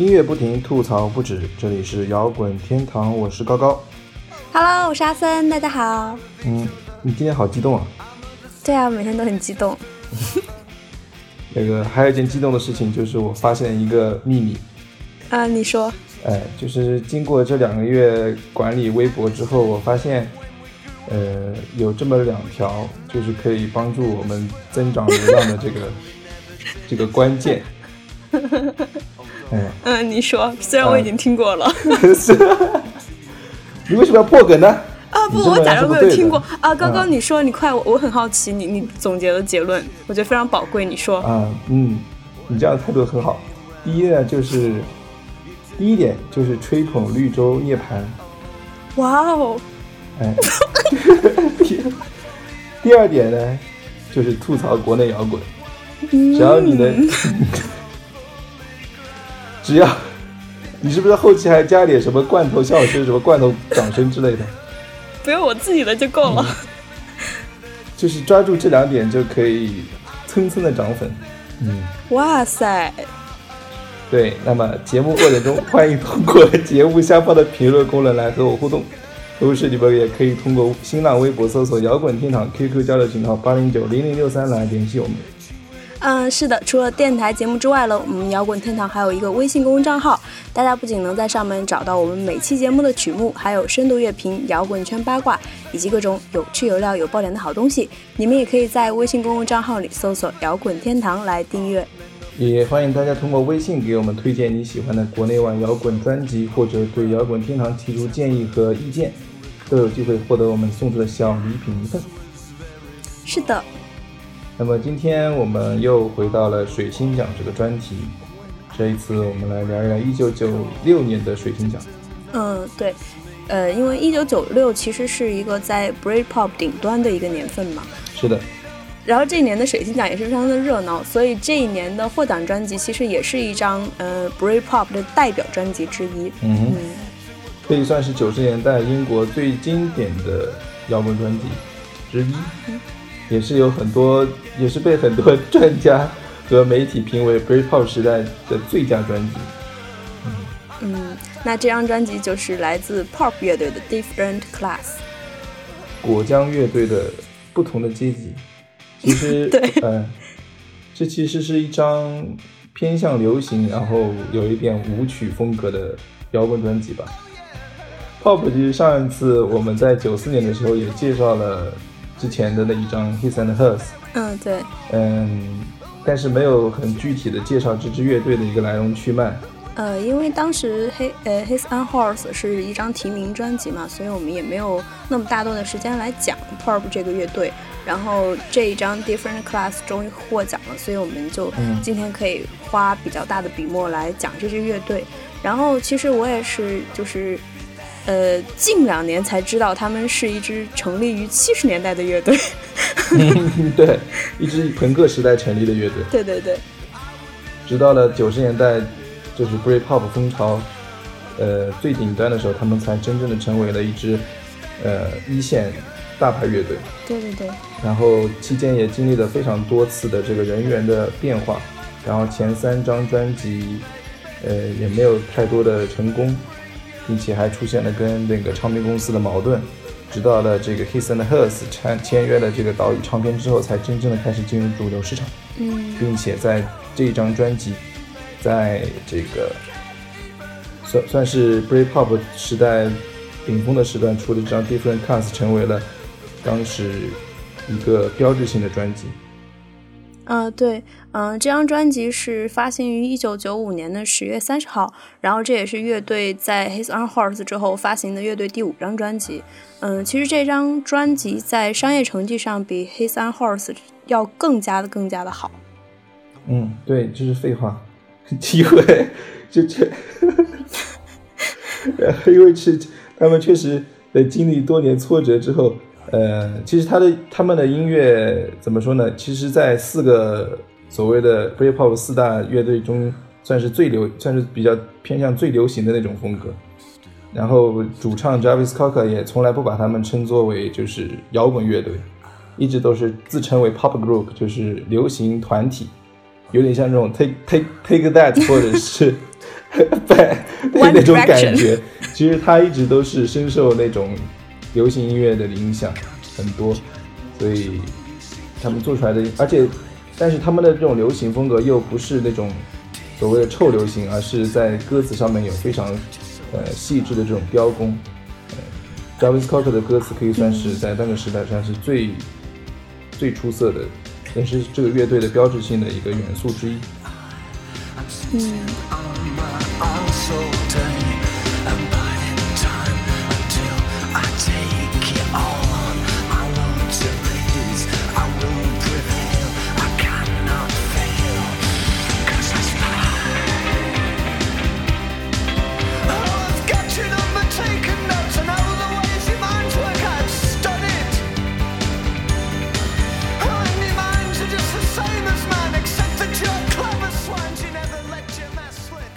音乐不停，吐槽不止，这里是摇滚天堂，我是高高。Hello，我是阿森，大家好。嗯，你今天好激动啊！对啊，每天都很激动。那个还有一件激动的事情，就是我发现一个秘密。啊，你说？哎，就是经过这两个月管理微博之后，我发现，呃，有这么两条，就是可以帮助我们增长流量的这个这个关键。哎，嗯，你说。虽然我已经听过了。是。你为什么要破梗呢？啊不，我假装没有听过啊。刚刚你说，你快，我我很好奇，你你总结的结论，我觉得非常宝贵。你说。啊，嗯，你这样的态度很好。第一呢，就是第一点就是吹捧绿洲涅槃。哇哦！哎，第第二点呢，就是吐槽国内摇滚。只要你能，只要 你是不是后期还加点什么罐头笑声、什么罐头掌声之类的？不用我自己的就够了。就是抓住这两点就可以蹭蹭的涨粉。嗯，哇塞！对，那么节目过程中，欢迎通过节目下方的评论功能来和我互动。同时，你们也可以通过新浪微博搜索“摇滚天堂 ”QQ 交流群号八零九零零六三来联系我们。嗯，是的，除了电台节目之外呢，我们摇滚天堂还有一个微信公众账号，大家不仅能在上面找到我们每期节目的曲目，还有深度乐评、摇滚圈八卦以及各种有趣有料有爆点的好东西。你们也可以在微信公众账号里搜索“摇滚天堂”来订阅。也欢迎大家通过微信给我们推荐你喜欢的国内外摇滚专辑，或者对摇滚天堂提出建议和意见，都有机会获得我们送出的小礼品一份。是的。那么今天我们又回到了水星奖这个专题，这一次我们来聊一聊一九九六年的水星奖。嗯，对，呃，因为一九九六其实是一个在 Britpop 顶端的一个年份嘛。是的。然后这一年的水星奖也是非常的热闹，所以这一年的获奖专辑其实也是一张呃 Britpop 的代表专辑之一。嗯嗯。可以算是九十年代英国最经典的摇滚专辑之一。嗯也是有很多，也是被很多专家和媒体评为 Britpop 时代的最佳专辑。嗯嗯，那这张专辑就是来自 Pop 乐队的 Different Class，果酱乐队的不同的阶级。其实，对，嗯，这其实是一张偏向流行，然后有一点舞曲风格的摇滚专辑吧。Pop 其实上一次我们在九四年的时候也介绍了。之前的那一张 His and Hers，嗯对，嗯，但是没有很具体的介绍这支乐队的一个来龙去脉。呃，因为当时黑呃 His and Hers 是一张提名专辑嘛，所以我们也没有那么大段的时间来讲 p r p 这个乐队。然后这一张 Different Class 终于获奖了，所以我们就今天可以花比较大的笔墨来讲这支乐队。然后其实我也是就是。呃，近两年才知道他们是一支成立于七十年代的乐队。对，一支朋克时代成立的乐队。对对对。直到了九十年代，就是 Britpop 风潮，呃，最顶端的时候，他们才真正的成为了一支呃一线大牌乐队。对对对。然后期间也经历了非常多次的这个人员的变化，然后前三张专辑，呃，也没有太多的成功。并且还出现了跟那个唱片公司的矛盾，直到了这个 His and Hers 签签约了这个岛屿唱片之后，才真正的开始进入主流市场。嗯，并且在这一张专辑，在这个算算是 Britpop 时代顶峰的时段出的这张 Different Class，成为了当时一个标志性的专辑。呃，对，嗯，这张专辑是发行于一九九五年的十月三十号，然后这也是乐队在 His Own Horse 之后发行的乐队第五张专辑。嗯，其实这张专辑在商业成绩上比 His Own Horse 要更加的更加的好。嗯，对，这是废话，机会就这，因为是他们确实在经历多年挫折之后。呃，其实他的他们的音乐怎么说呢？其实，在四个所谓的 Britpop 四大乐队中，算是最流，算是比较偏向最流行的那种风格。然后主唱 Jarvis Cocker 也从来不把他们称作为就是摇滚乐队，一直都是自称为 Pop Group，就是流行团体，有点像这种 Take Take Take That 或者是 拜那种感觉。其实他一直都是深受那种流行音乐的影响很多，所以他们做出来的，而且但是他们的这种流行风格又不是那种所谓的臭流行，而是在歌词上面有非常呃细致的这种雕工。Javis Cocker 的歌词可以算是在那个时代上是最最出色的，也是这个乐队的标志性的一个元素之一。嗯。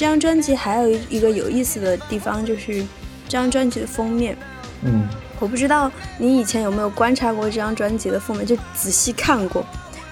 这张专辑还有一个有意思的地方，就是这张专辑的封面。嗯，我不知道你以前有没有观察过这张专辑的封面，就仔细看过。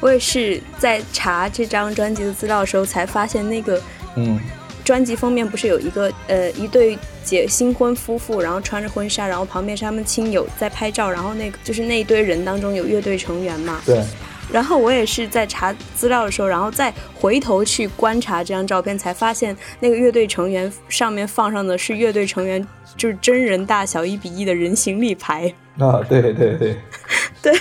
我也是在查这张专辑的资料的时候才发现，那个嗯，专辑封面不是有一个呃一对结新婚夫妇，然后穿着婚纱，然后旁边是他们亲友在拍照，然后那个就是那一堆人当中有乐队成员嘛？对。然后我也是在查资料的时候，然后再回头去观察这张照片，才发现那个乐队成员上面放上的是乐队成员就是真人大小一比一的人形立牌 啊！对对对 对，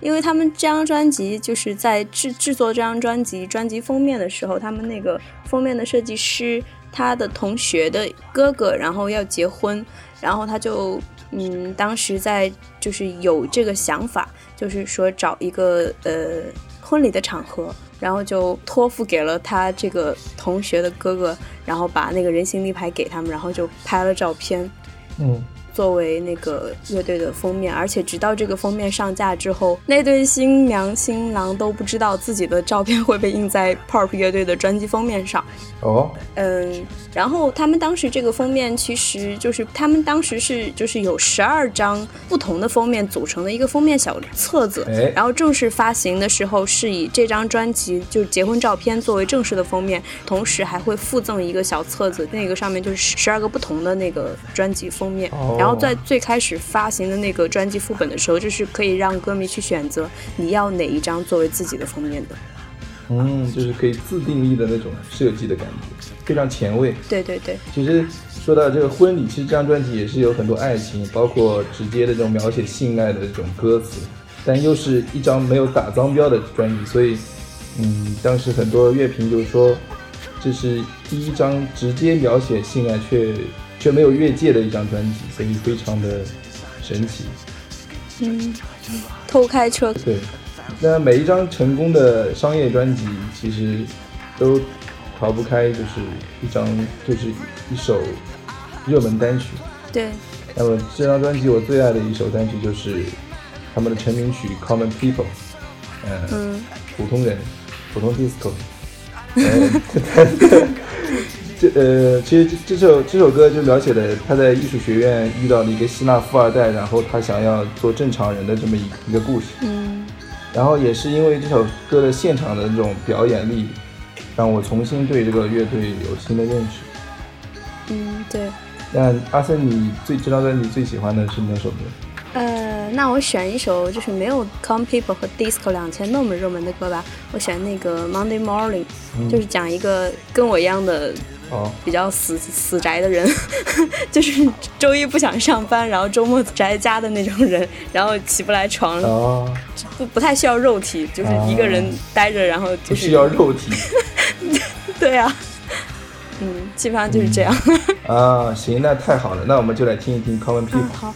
因为他们这张专辑就是在制制作这张专辑专辑封面的时候，他们那个封面的设计师他的同学的哥哥，然后要结婚，然后他就嗯，当时在就是有这个想法。就是说找一个呃婚礼的场合，然后就托付给了他这个同学的哥哥，然后把那个人形立牌给他们，然后就拍了照片。嗯。作为那个乐队的封面，而且直到这个封面上架之后，那对新娘新郎都不知道自己的照片会被印在 Pop 乐队的专辑封面上。哦，嗯，然后他们当时这个封面其实就是他们当时是就是有十二张不同的封面组成的一个封面小册子，然后正式发行的时候是以这张专辑就是结婚照片作为正式的封面，同时还会附赠一个小册子，那个上面就是十二个不同的那个专辑封面。哦然后在最开始发行的那个专辑副本的时候，就是可以让歌迷去选择你要哪一张作为自己的封面的。嗯，就是可以自定义的那种设计的感觉，非常前卫。对对对。其实说到这个婚礼，其实这张专辑也是有很多爱情，包括直接的这种描写性爱的这种歌词，但又是一张没有打脏标的专辑，所以，嗯，当时很多乐评就是说，这是第一张直接描写性爱却。却没有越界的一张专辑，所以非常的神奇。嗯，偷开车。对，那每一张成功的商业专辑，其实都逃不开，就是一张，就是一首热门单曲。对。那么这张专辑我最爱的一首单曲就是他们的成名曲《Common People》。嗯。普通人，普通 disco。这呃，其实这首这首歌就描写了他在艺术学院遇到了一个希腊富二代，然后他想要做正常人的这么一一个故事。嗯，然后也是因为这首歌的现场的这种表演力，让我重新对这个乐队有新的认识。嗯，对。那阿森，你最这张专辑最喜欢的是哪首歌？呃，那我选一首就是没有《Come People》和《Disco》两千那么热门的歌吧。我选那个《Monday Morning》，就是讲一个跟我一样的。哦，比较死死宅的人，就是周一不想上班，然后周末宅家的那种人，然后起不来床，不不太需要肉体，就是一个人待着，然后就是需要肉体，对啊，嗯，基本上就是这样。啊，行，那太好了，那我们就来听一听 Common People。好。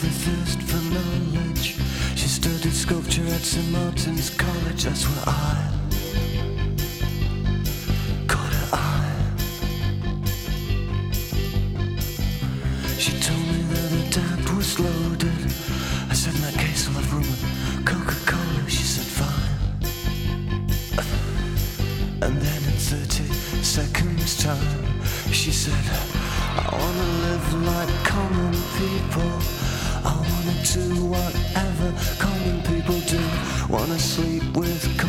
The thirst for knowledge. She studied sculpture at St. Martin's College, that's where I caught her eye. She told me that the tap was loaded. I said, in that case, I'll have rum and Coca Cola. She said, fine. And then in 30 seconds' time, she said, I wanna live like common people. I wanna do whatever common people do. Wanna sleep with